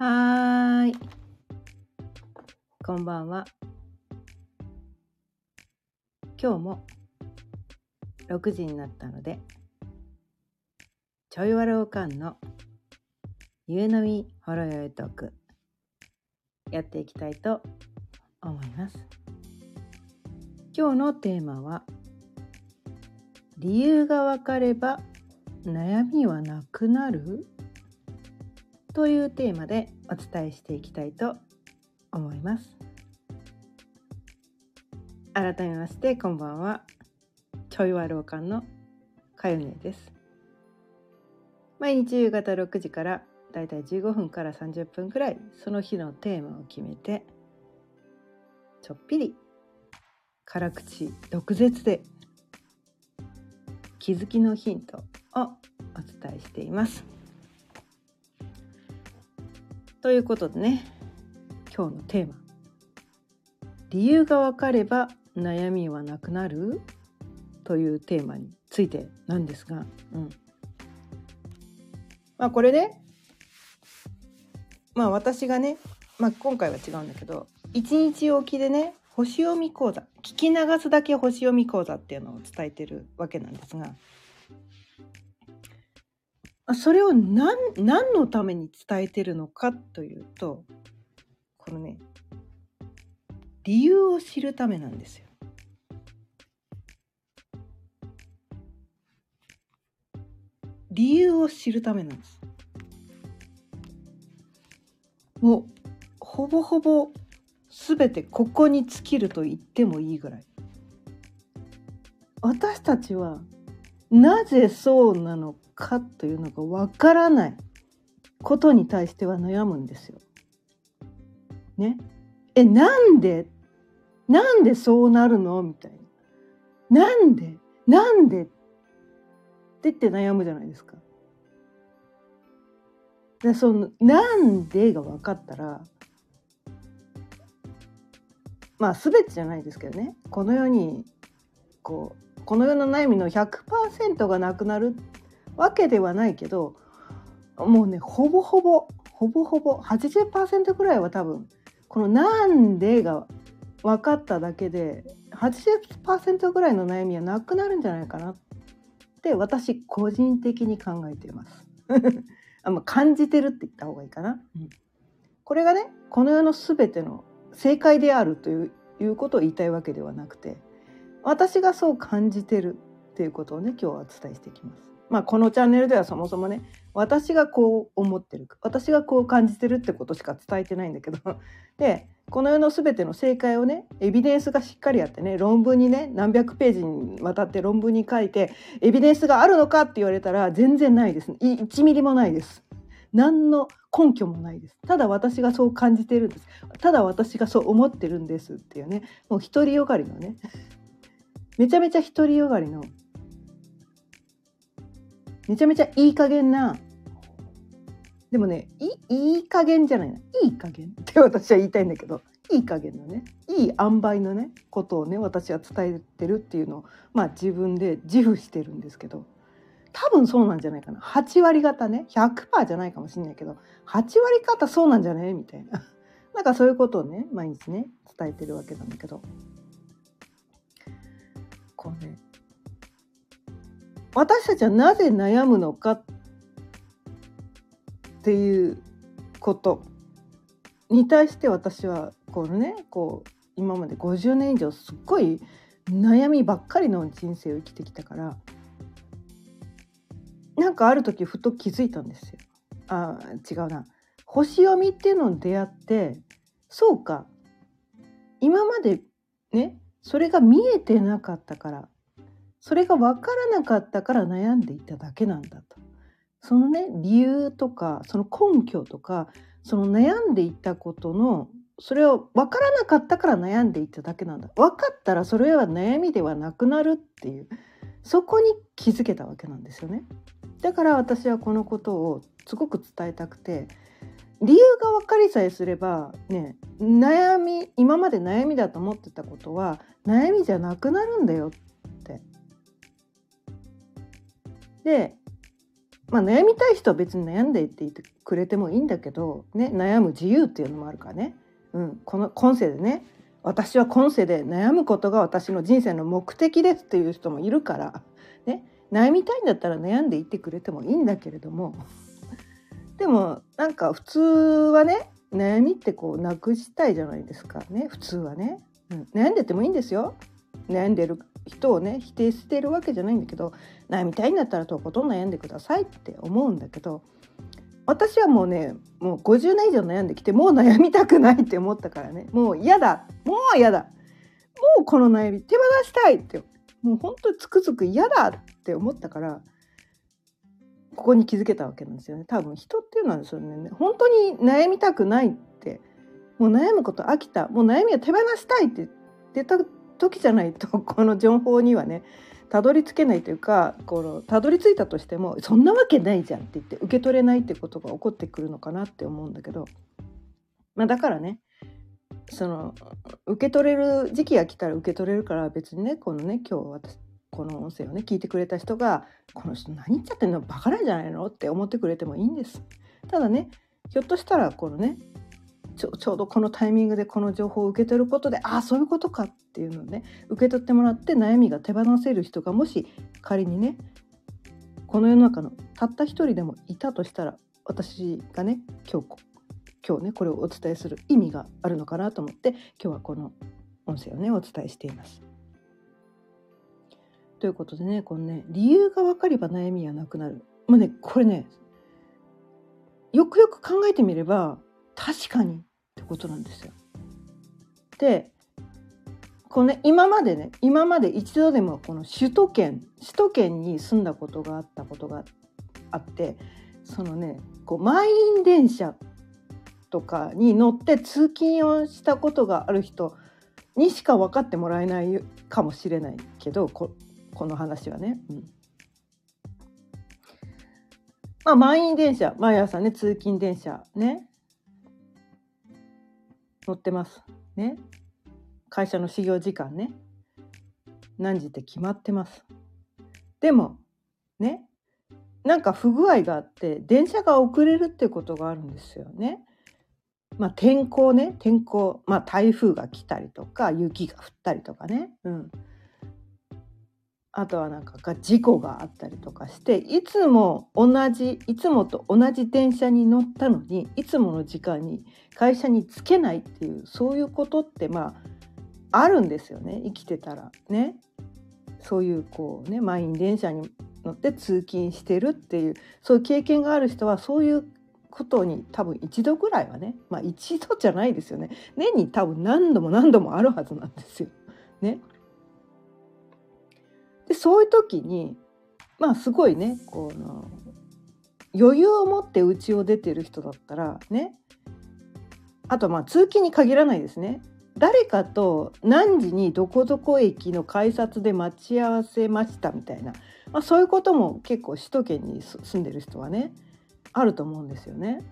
はーい。こんばんは。今日も6時になったので、ちょいわろうかんのゆうのみほろよいトーク、やっていきたいと思います。今日のテーマは、理由がわかれば悩みはなくなる？というテーマでお伝えしていきたいと思います。改めましてこんばんは。ちょいわろうかんのかよねです。毎日夕方6時からだいたい15分から30分くらいその日のテーマを決めてちょっぴり辛口毒舌で気づきのヒントをお伝えしています。ということでね今日のテーマ「理由が分かれば悩みはなくなる?」というテーマについてなんですが、うんまあ、これねまあ私がね、まあ、今回は違うんだけど一日おきでね星読み講座聞き流すだけ星読み講座っていうのを伝えてるわけなんですがそれを何何のために伝えてるのかというとこのね理由を知るためなんですよ。理由を知るためなんです。もうほぼほぼ全てここに尽きると言ってもいいぐらい私たちはなぜそうなのかというのがわからないことに対しては悩むんですよ。ね？えなんで？なんでそうなるの？みたいな。なんで？なんで？って言って悩むじゃないですか。でそのなんでが分かったらまあ全てじゃないですけどねこの世にこうこの世の悩みの100%がなくなるわけではないけどもうねほぼほぼほぼほぼ80%ぐらいは多分この「なんで」が分かっただけで80%ぐらいの悩みはなくなるんじゃないかなって私個人的に考えています。あまあ、感じてるって言った方がいいかな。うん、これがねこの世の全ての正解であるといういうことを言いたいわけではなくて私がそう感じてるっていうことをね今日はお伝えしていきます。まあこのチャンネルではそもそもね私がこう思ってる私がこう感じてるってことしか伝えてないんだけど。でこの世の全ての正解をねエビデンスがしっかりあってね論文にね何百ページにわたって論文に書いてエビデンスがあるのかって言われたら全然ないです。1ミリもないです。何の根拠もないです。ただ私がそう感じてるんです。ただ私がそう思ってるんですっていうねもう独りよがりのねめちゃめちゃ独りよがりのめちゃめちゃいい加減なでもねいいい加減じゃないな。いい加減。って私は言いたいんだけどいい加減のねいい塩梅のねことをね私は伝えてるっていうのをまあ自分で自負してるんですけど多分そうなんじゃないかな。8割方ね100%じゃないかもしれないけど8割方そうなんじゃねみたいな。なんかそういうことをね毎日ね伝えてるわけなんだけど。こうね。私たちはなぜ悩むのかっていうことに対して私はこのねこう今まで50年以上すっごい悩みばっかりの人生を生きてきたからなんかある時ふと気づいたんですよ。あ違うな。星読みっていうのに出会ってそうか。今までねそれが見えてなかったからそれが分からなかったから悩んでいただけなんだと。そのね理由とかその根拠とかその悩んでいたことのそれを分からなかったから悩んでいただけなんだ分かったらそれは悩みではなくなるっていうそこに気づけたわけなんですよねだから私はこのことをすごく伝えたくて理由が分かりさえすればね悩み今まで悩みだと思ってたことは悩みじゃなくなるんだよって。でまあ悩みたい人は別に悩んでいっていてくれてもいいんだけど、ね、悩む自由っていうのもあるからね、うん、この今世でね私は今世で悩むことが私の人生の目的ですっていう人もいるから、ね、悩みたいんだったら悩んでいってくれてもいいんだけれどもでもなんか普通はね悩みってこうなくしたいじゃないですかね。普通はね、うん、悩んでてもいいんですよ。悩んでる人をね否定してるわけじゃないんだけど悩みたいんだったらとことん悩んでくださいって思うんだけど私はもうねもう50年以上悩んできてもう悩みたくないって思ったからね。もう嫌だ。もう嫌だ。もうこの悩み手放したいって。もう本当につくづく嫌だって思ったからここに気づけたわけなんですよね。多分人っていうのはそれね本当に悩みたくないってもう悩むこと飽きたもう悩みを手放したいって言った時じゃないと この情報にはねたどり着けないというかこのたどり着いたとしてもそんなわけないじゃんって言って受け取れないってことが起こってくるのかなって思うんだけど、まあ、だからねその受け取れる時期が来たら受け取れるから別にねこのね今日私この音声をね聞いてくれた人が「この人何言っちゃってんの？バカなんじゃないの?」って思ってくれてもいいんです。ただねひょっとしたらこのねちょちょうどこのタイミングでこの情報を受け取ることでああそういうことかっていうのをね受け取ってもらって悩みが手放せる人がもし仮にねこの世の中のたった一人でもいたとしたら私がね今日今日ねこれをお伝えする意味があるのかなと思って今日はこの音声をねお伝えしています。ということでねこのね理由が分かれば悩みはなくなる。まあねこれねよくよく考えてみれば確かにってことなんですよ。でこのね今までね今まで一度でもこの首都圏首都圏に住んだことがあったことがあってそのねこう満員電車とかに乗って通勤をしたことがある人にしか分かってもらえないかもしれないけどここの話はね。うんまあ、満員電車毎朝ね通勤電車ね乗ってます。ね。会社の始業時間ね。何時って決まってます。でも、ね。なんか不具合があって電車が遅れるってことがあるんですよね。まあ、天候ね天候、まあ、台風が来たりとか雪が降ったりとかね、うん、あとはなんかが事故があったりとかしていつも同じいつもと同じ電車に乗ったのにいつもの時間に会社に着けないっていうそういうことってまああるんですよね生きてたらね。そういうこうね満員電車に乗って通勤してるっていうそういう経験がある人はそういうことに多分一度ぐらいはねまあ一度じゃないですよね年に多分何度も何度もあるはずなんですよ。ね。でそういう時にまあすごいねこの余裕を持って家を出てる人だったらね。あとまあ通勤に限らないですね。誰かと何時にどこどこ駅の改札で待ち合わせましたみたいな、まあ、そういうことも結構首都圏に住んでる人はねあると思うんですよね。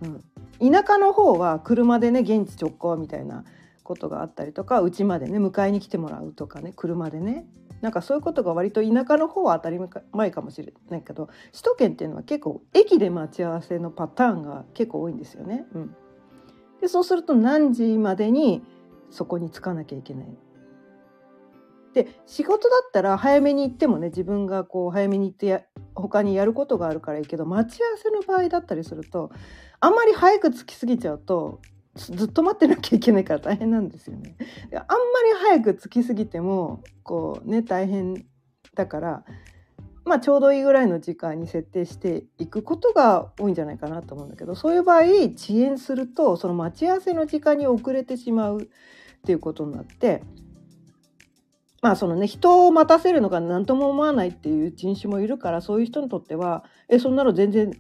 うん、田舎の方は車でね現地直行みたいなことがあったりとか家までね迎えに来てもらうとかね車でね。なんかそういうことが割と田舎の方は当たり前かもしれないけど首都圏っていうのは結構駅で待ち合わせのパターンが結構多いんですよね。うん、でそうすると何時までにそこに着かなきゃいけない。で仕事だったら早めに行ってもね自分がこう早めに行ってや他にやることがあるからいいけど待ち合わせの場合だったりするとあんまり早く着きすぎちゃうとずっと待ってなきゃいけないから大変なんですよね。あんまり早く着きすぎてもこうね大変だからまあちょうどいいぐらいの時間に設定していくことが多いんじゃないかなと思うんだけどそういう場合遅延するとその待ち合わせの時間に遅れてしまうっていうことになってまあそのね人を待たせるのが何とも思わないっていう人種もいるからそういう人にとってはえそんなの全然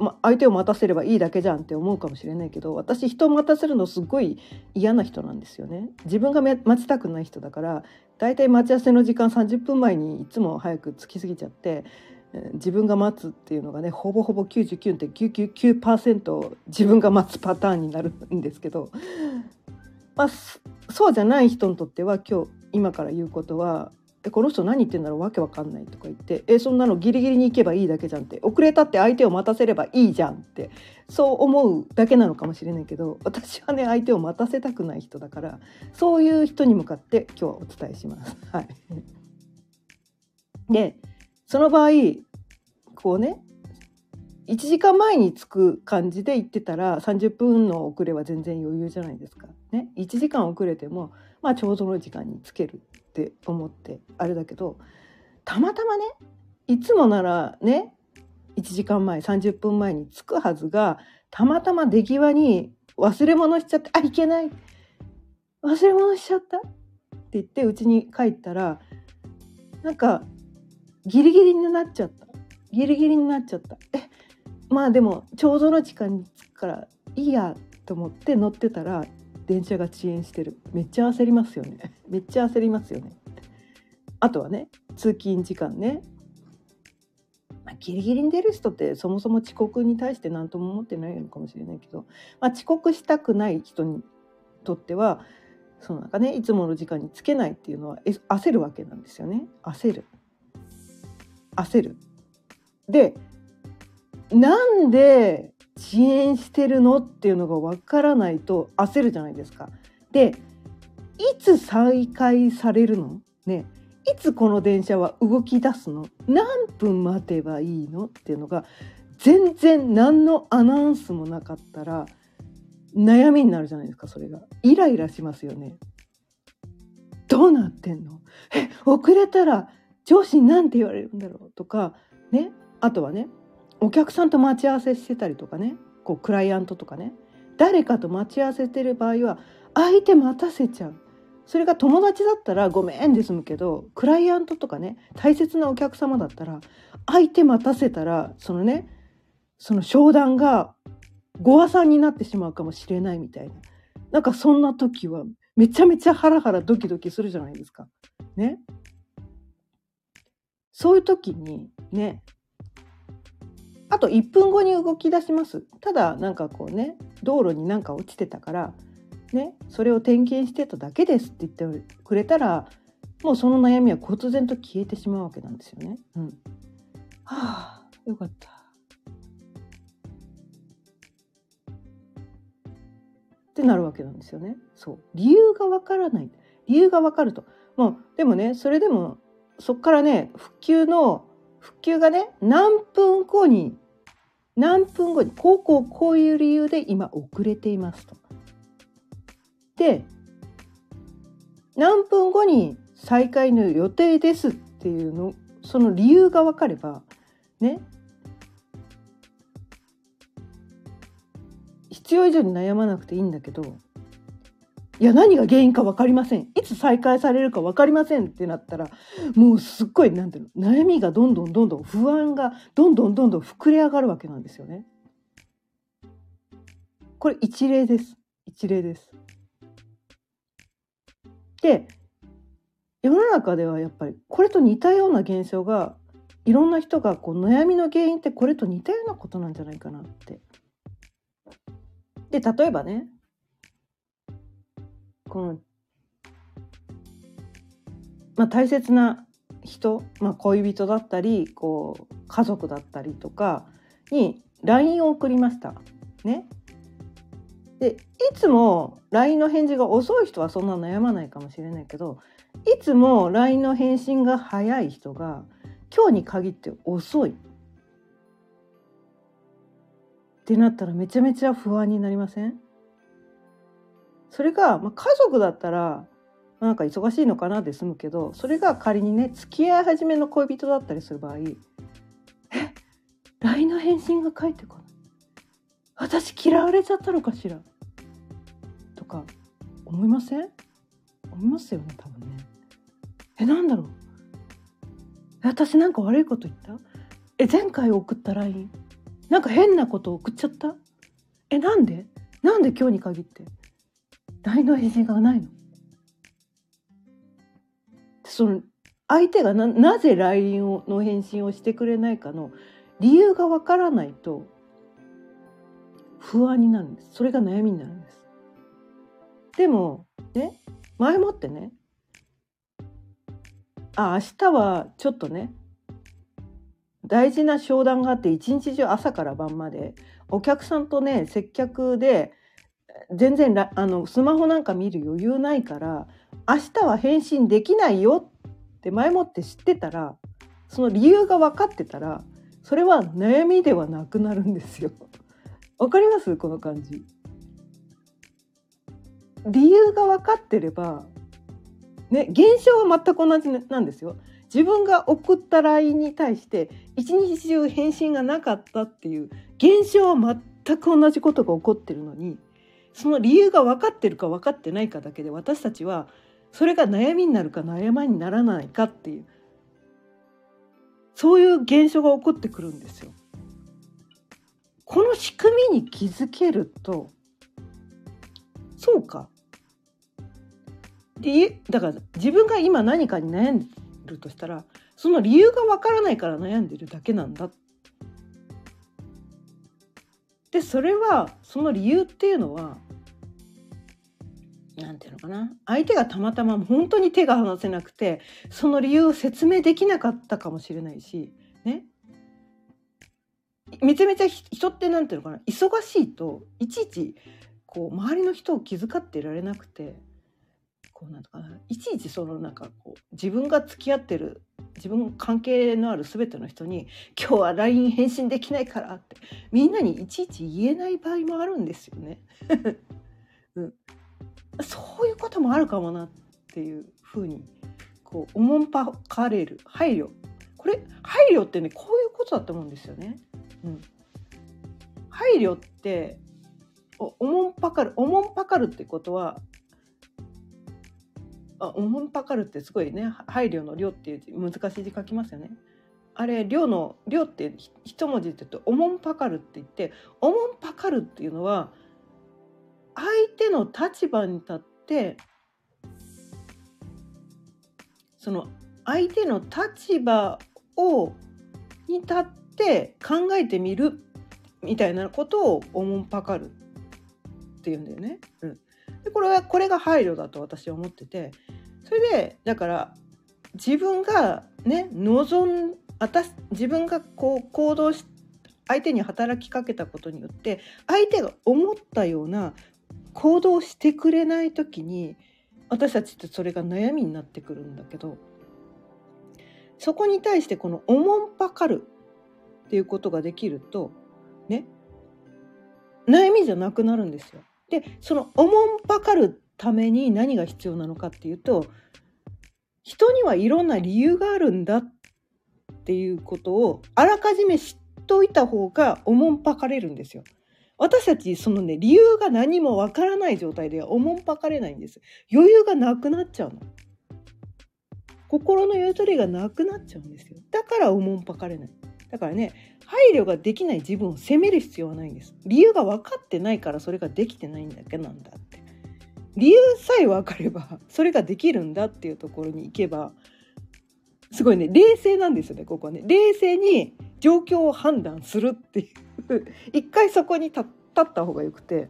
ま、相手を待たせればいいだけじゃんって思うかもしれないけど私人を待たせるのすごい嫌な人なんですよね。自分が待ちたくない人だからだいたい待ち合わせの時間30分前にいつも早く着きすぎちゃって自分が待つっていうのがねほぼほぼ99.999%自分が待つパターンになるんですけど、まあ、そうじゃない人にとっては今日今から言うことは「えこの人何言ってんだろう？わけわかんない」とか言って「えそんなのギリギリに行けばいいだけじゃん」って遅れたって相手を待たせればいいじゃんってそう思うだけなのかもしれないけど私はね相手を待たせたくない人だからそういう人に向かって今日はお伝えします。はい、でその場合こうね1時間前に着く感じで行ってたら30分の遅れは全然余裕じゃないですか。ね、1時間遅れても、まあ、ちょうどの時間につけるって思ってあれだけどたまたまねいつもならね1時間前30分前に着くはずがたまたま出際に忘れ物しちゃって「あいけない忘れ物しちゃった」って言ってうちに帰ったらなんかギリギリになっちゃったギリギリになっちゃった。えまあでもちょうどの時間に着くからいいやと思って乗ってたら電車が遅延してる。めっちゃ焦りますよね。めっちゃ焦りますよね。あとはね通勤時間ね、まあ、ギリギリに出る人ってそもそも遅刻に対して何とも思ってないのかもしれないけど、まあ、遅刻したくない人にとってはそのなんかねいつもの時間につけないっていうのは焦るわけなんですよね。焦る。焦る。でなんで遅延してるの？っていうのがわからないと焦るじゃないですか。でいつ再開されるの？ねいつこの電車は動き出すの何分待てばいいの？っていうのが全然何のアナウンスもなかったら悩みになるじゃないですかそれが。イライラしますよねどうなってんのえ遅れたら上司に何て言われるんだろう？とかね。あとはねお客さんと待ち合わせしてたりとかねこうクライアントとかね誰かと待ち合わせてる場合は相手待たせちゃうそれが友達だったらごめんで済むけどクライアントとかね大切なお客様だったら相手待たせたらそのねその商談がご破産になってしまうかもしれないみたいななんかそんな時はめちゃめちゃハラハラドキドキするじゃないですか。ね。そういう時にねあと1分後に動き出しますただなんかこうね道路になんか落ちてたからねそれを点検してただけですって言ってくれたらもうその悩みは忽然と消えてしまうわけなんですよね。うん、はあよかった。ってなるわけなんですよね。そう理由がわからない理由がわかると。もうでもねそれでもそこからね復旧の復旧がね何分後に何分後にこうこうこういう理由で今遅れていますと。で何分後に再開の予定ですっていうのその理由が分かればね必要以上に悩まなくていいんだけどいや何が原因か分かりませんいつ再開されるか分かりませんってなったらもうすっごいなんていうの悩みがどんどんどんどん不安がどんどんどんどん膨れ上がるわけなんですよね。これ一例です一例です。で世の中ではやっぱりこれと似たような現象がいろんな人がこう悩みの原因ってこれと似たようなことなんじゃないかなって。で例えばねこの、まあ、大切な人、まあ、恋人だったりこう家族だったりとかに LINE を送りました。ね、でいつも LINE の返事が遅い人はそんな悩まないかもしれないけどいつも LINE の返信が早い人が今日に限って遅い。ってなったらめちゃめちゃ不安になりません？それが、まあ、家族だったらなんか忙しいのかなで済むけどそれが仮にね付き合い始めの恋人だったりする場合え LINE の返信が返ってこない。私嫌われちゃったのかしら。とか思いません？思いますよね多分ね。えなんだろう。私なんか悪いこと言った？え前回送った LINE なんか変なこと送っちゃった？えなんで？なんで今日に限って？LINE の返信がないの。その相手がななぜ LINE の返信をしてくれないかの理由がわからないと不安になるんです。それが悩みになるんです。でもね前もってねあ明日はちょっとね大事な商談があって一日中朝から晩までお客さんとね接客で全然あのスマホなんか見る余裕ないから明日は返信できないよって前もって知ってたらその理由が分かってたらそれは悩みではなくなるんですよ。わかります？この感じ。理由が分かってればね現象は全く同じなんですよ。自分が送った LINE に対して一日中返信がなかったっていう現象は全く同じことが起こってるのにその理由が分かってるか分かってないかだけで私たちはそれが悩みになるか悩みにならないかっていうそういう現象が起こってくるんですよ。この仕組みに気づけるとそうかでだから自分が今何かに悩んでるとしたらその理由がわからないから悩んでるだけなんだ。でそれはその理由っていうのは何て言うのかな。相手がたまたま本当に手が離せなくてその理由を説明できなかったかもしれないしね。めちゃめちゃ人って何て言うのかな。忙しいといちいちこう周りの人を気遣ってられなくてこうなんとかな。いちいちそのなんかこう自分が付き合ってる自分関係のある全ての人に「今日は LINE 返信できないから」ってみんなにいちいち言えない場合もあるんですよね。うん、そういうこともあるかもなっていうふうにこうおもんぱかれる配慮これ配慮ってねこういうことだと思うんですよね。うん、配慮っておおもんぱかるおもんぱかるってことはあおもんぱかるってすごいね配慮の量っていう難しい字書きますよね。あれ量の量って一文字で言うとおもんぱかるって言っておもんぱかるっていうのは相手の立場に立ってその相手の立場をに立って考えてみるみたいなことをおもんぱかるっていうんだよね。うん、でこれはこれが配慮だと私は思っててそれでだから自分がね望ん私自分がこう行動し相手に働きかけたことによって相手が思ったような行動してくれない時に私たちってそれが悩みになってくるんだけどそこに対してこのおもんぱかるっていうことができるとね悩みじゃなくなるんですよ。でそのおもんぱかるために何が必要なのかっていうと人にはいろんな理由があるんだっていうことをあらかじめ知っといた方がおもんぱかれるんですよ。私たちそのね理由が何もわからない状態ではおもんぱかれないんです。余裕がなくなっちゃうの。心のゆとりがなくなっちゃうんですよ。だからおもんぱかれない。だからね配慮ができない自分を責める必要はないんです。理由が分かってないからそれができてないんだけなんだって。理由さえ分かれば それができるんだっていうところに行けばすごいね冷静なんですよねここはね冷静に状況を判断するっていう 一回そこに立った方がよくて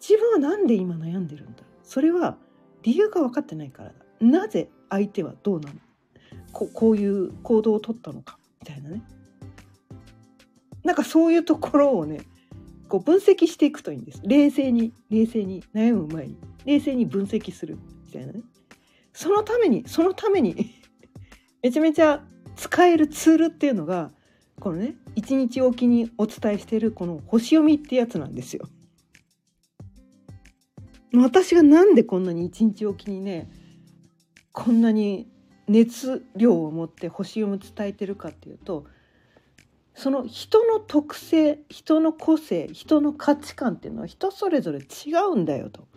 自分は何で今悩んでるんだ？それは理由が分かってないからだ。なぜ相手はどうなの？ここういう行動をとったのか？みたいなね。なんかそういうところをねこう分析していくといいんです。冷静に冷静に悩む前に。冷静に分析する。みたいなね。そのためにそのために めちゃめちゃ使えるツールっていうのがこのね一日おきにお伝えしてるこの星読みってやつなんですよ。私がなんでこんなに一日おきにねこんなに熱量を持って星読み伝えてるかっていうとその人の特性人の個性人の価値観っていうのは人それぞれ違うんだよと。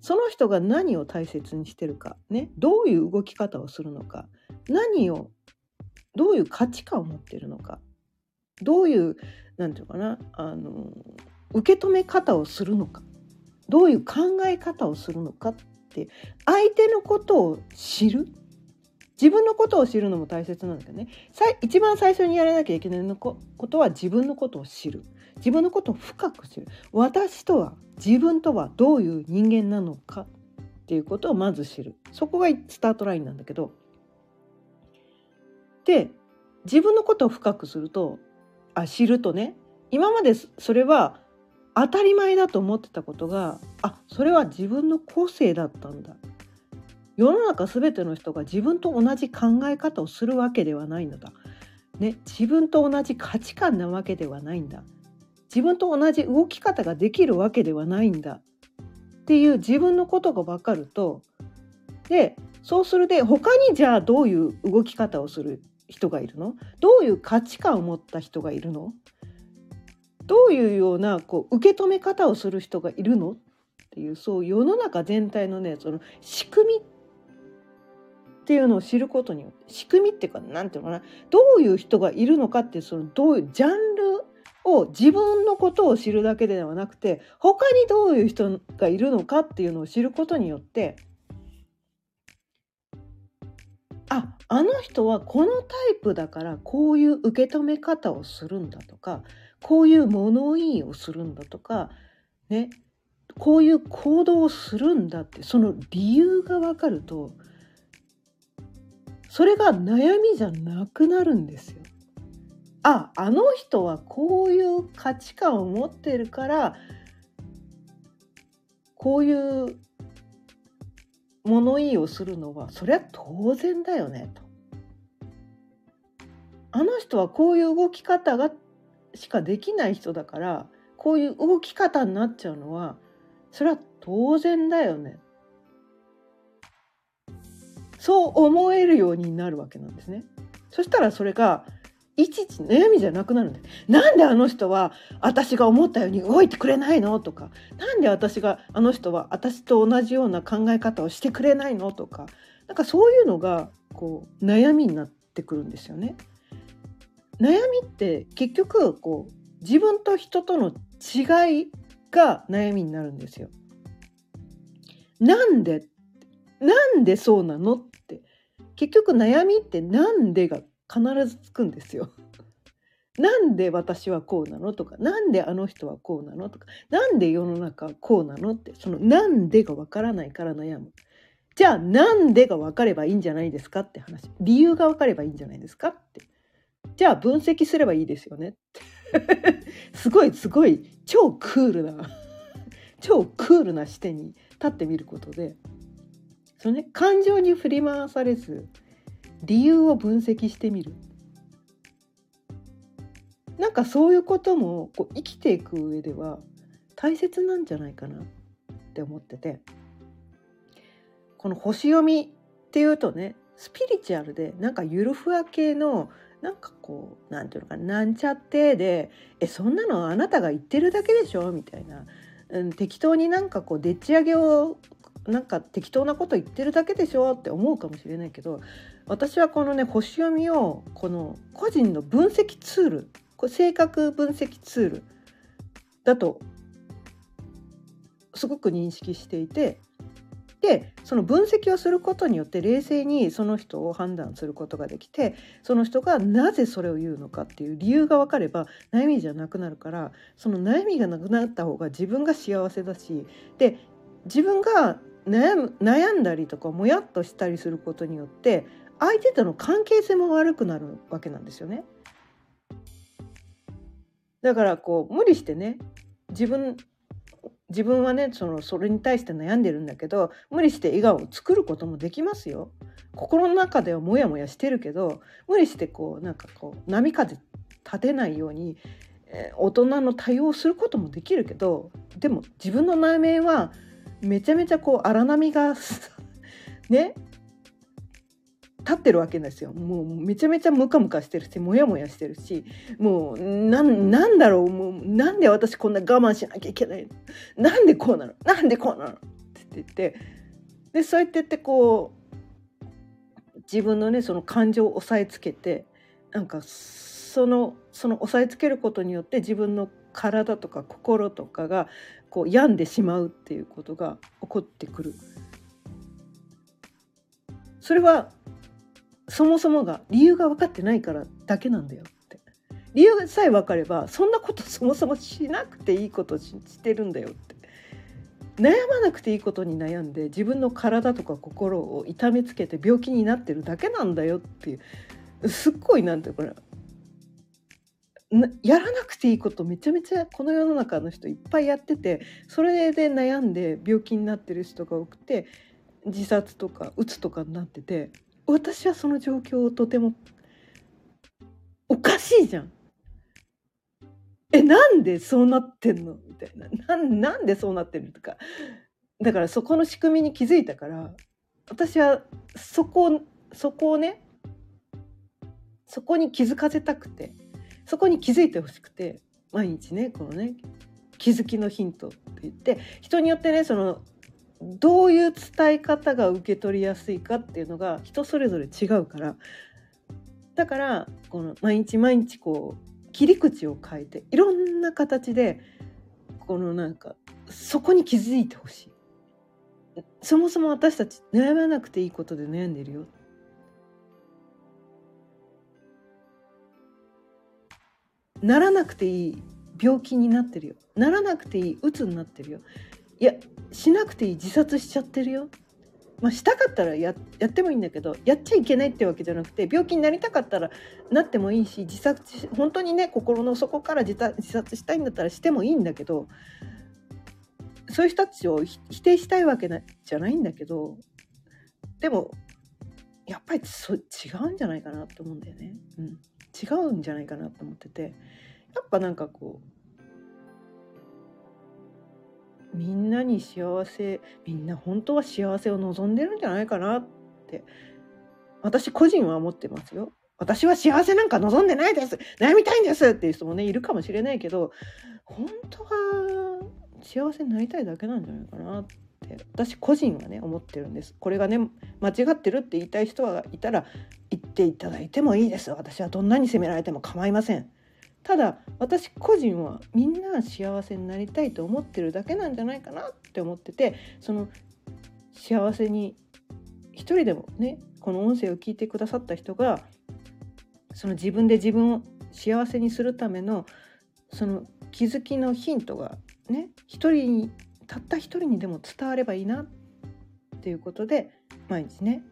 その人が何を大切にしてるか、ね、どういう動き方をするのか何をどういう価値観を持ってるのか。どういう何て言うかな。あの受け止め方をするのか。どういう考え方をするのかって相手のことを知る。自分のことを知るのも大切なんだけどね。一番最初にやらなきゃいけないことは自分のことを知る。自分のことを深く知る。私とは自分とはどういう人間なのかっていうことをまず知る。そこがスタートラインなんだけど。で自分のことを深くするとあ知るとね今までそれは当たり前だと思ってたことがあそれは自分の個性だったんだ。世の中全ての人が自分と同じ考え方をするわけではないのだ、ね、自分と同じ価値観なわけではないんだ。自分と同じ動き方ができるわけではないんだ。っていう自分のことが分かるとでそうするで他にじゃあどういう動き方をする人がいるの？どういう価値観を持った人がいるの？どういうようなこう受け止め方をする人がいるの？っていうそう世の中全体のねその仕組みっていうのを知ることによって仕組みっていうか何て言うのかな？どういう人がいるのかってそのどういうジャンルを自分のことを知るだけではなくて他にどういう人がいるのかっていうのを知ることによってあの人はこのタイプだからこういう受け止め方をするんだとかこういう物言いをするんだとかねこういう行動をするんだってその理由が分かるとそれが悩みじゃなくなるんですよ。ああの人はこういう価値観を持ってるからこういう物言いをするのはそれは当然だよねと。あの人はこういう動き方がしかできない人だからこういう動き方になっちゃうのはそれは当然だよねそう思えるようになるわけなんですね。そしたらそれがいちいち悩みじゃなくなるんでなんであの人は私が思ったように動いてくれないのとかなんで私があの人は私と同じような考え方をしてくれないのとかなんかそういうのがこう悩みになってくるんですよね。悩みって結局こう自分と人との違いが悩みになるんですよ。なんでなんでそうなのって結局悩みってなんでが必ずつくんですよ。なんで私はこうなのとかなんであの人はこうなのとかなんで世の中はこうなのってそのなんでがわからないから悩む。じゃあなんでが分かればいいんじゃないですかって話理由が分かればいいんじゃないですかってじゃあ分析すればいいですよねって すごいすごい超クールな 超クールな視点に立ってみることでそのね感情に振り回されず理由を分析してみる。なんかそういうこともこう生きていく上では大切なんじゃないかなって思ってて。この星読みっていうとねスピリチュアルでなんかゆるふわ系のなんかこうなんていうのかななんちゃってで「えそんなのあなたが言ってるだけでしょ」みたいな、うん、適当になんかこうでっち上げをなんか適当なこと言ってるだけでしょって思うかもしれないけど私はこのね星読みをこの個人の分析ツールこれ性格分析ツールだとすごく認識していてでその分析をすることによって冷静にその人を判断することができてその人がなぜそれを言うのかっていう理由が分かれば悩みじゃなくなるからその悩みがなくなった方が自分が幸せだしで自分が悩んだりとかもやっとしたりすることによって相手との関係性も悪くなるわけなんですよね。だからこう無理してね自分自分はねそのそれに対して悩んでるんだけど無理して笑顔を作ることもできますよ。心の中ではモヤモヤしてるけど無理してこうなんかこう波風立てないように、えー、大人の対応をすることもできるけどでも自分の内面はめちゃめちゃこう荒波が ね立ってるわけですよ。もうめちゃめちゃムカムカしてるしモヤモヤしてるしもうなんだろうもうなんで私こんな我慢しなきゃいけないの？なんでこうなの？なんでこうなの？って言ってでそうやってってこう自分のねその感情を押さえつけてなんかそのその押さえつけることによって自分の体とか心とかがこう病んでしまうっていうことが起こってくる。それはそもそもが理由が分かってないからだけなんだよって理由さえ分かればそんなことそもそもしなくていいことしてるんだよって悩まなくていいことに悩んで自分の体とか心を痛めつけて病気になってるだけなんだよっていうすっごいなんていうかなやらなくていいことめちゃめちゃこの世の中の人いっぱいやっててそれで悩んで病気になってる人が多くて自殺とかうつとかになってて私はその状況をとてもおかしいじゃん。えなんでそうなってんの？みたいな。なんでそうなってるとか。だからそこの仕組みに気づいたから私はそこそこをねそこに気づかせたくて。そこに気づいてほしくて毎日ねこのね気づきのヒントって言って人によってねそのどういう伝え方が受け取りやすいかっていうのが人それぞれ違うからだからこの毎日毎日こう切り口を変えていろんな形でこのなんかそこに気づいてほしい。そもそも私たち悩まなくていいことで悩んでるよならなくていい病気になってるよ。ならなくていい鬱になってるよ。いやしなくていい自殺しちゃってるよ。まあ、したかったらやってもいいんだけどやっちゃいけないってわけじゃなくて病気になりたかったらなってもいいし自殺本当にね心の底から自殺したいんだったらしてもいいんだけどそういう人たちを否定したいわけじゃないんだけどでもやっぱりそ違うんじゃないかなって思うんだよね。うん、違うんじゃないかなと思っててやっぱなんかこうみんなに幸せみんな本当は幸せを望んでるんじゃないかなって私個人は思ってますよ。私は幸せなんか望んでないです悩みたいんですっていう人もねいるかもしれないけど本当は幸せになりたいだけなんじゃないかなって私個人はね思ってるんです。これがね間違ってるって言いたい人はいたら言っていただいてもいいです。私はどんなに責められても構いません。ただ私個人はみんな幸せになりたいと思ってるだけなんじゃないかなって思っててその幸せに一人でもねこの音声を聞いてくださった人がその自分で自分を幸せにするためのその気づきのヒントがね一人にたった一人にでも伝わればいいなっていうことで毎日ね。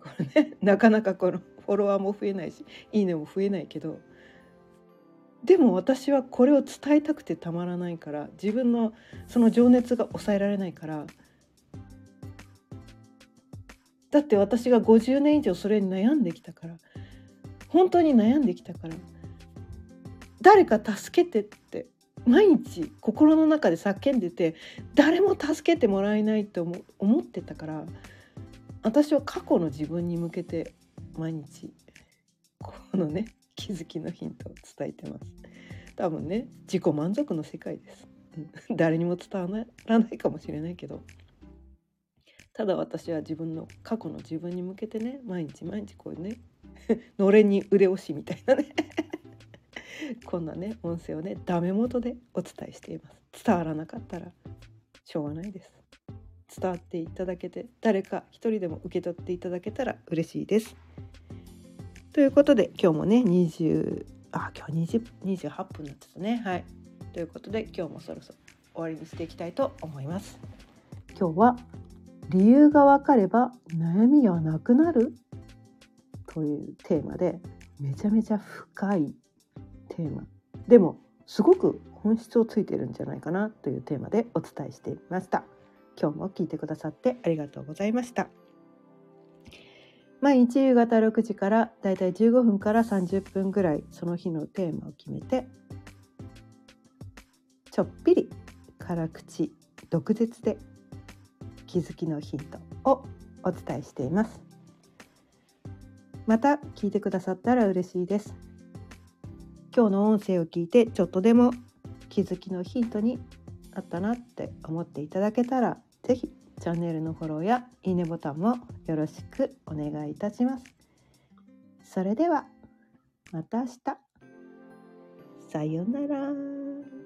これね なかなかこのフォロワーも増えないしいいねも増えないけどでも私はこれを伝えたくてたまらないから自分のその情熱が抑えられないからだって私が50年以上それに悩んできたから本当に悩んできたから誰か助けてって毎日心の中で叫んでて誰も助けてもらえないと思ってたから私は過去の自分に向けて毎日このね気づきのヒントを伝えてます。多分ね自己満足の世界です。誰にも伝わらないかもしれないけど。ただ私は自分の過去の自分に向けてね毎日毎日こういうね のれんに腕押しみたいなね。こんなね音声をねダメ元でお伝えしています。伝わらなかったらしょうがないです。伝わっていただけて誰か一人でも受け取っていただけたら嬉しいです。ということで今日もね20あ今日20 28分になってたね。はい。ということで今日もそろそろ終わりにしていきたいと思います。今日は理由が分かれば悩みはなくなる？というテーマでめちゃめちゃ深いテーマ。でもすごく本質をついてるんじゃないかなというテーマでお伝えしていました。今日も聞いてくださってありがとうございました。毎日夕方6時からだいたい15分から30分ぐらいその日のテーマを決めてちょっぴり辛口毒舌で気づきのヒントをお伝えしています。また聞いてくださったら嬉しいです。今日の音声を聞いてちょっとでも気づきのヒントにあったなって思っていただけたら是非チャンネルのフォローやいいねボタンもよろしくお願いいたします。それではまた明日。さようなら。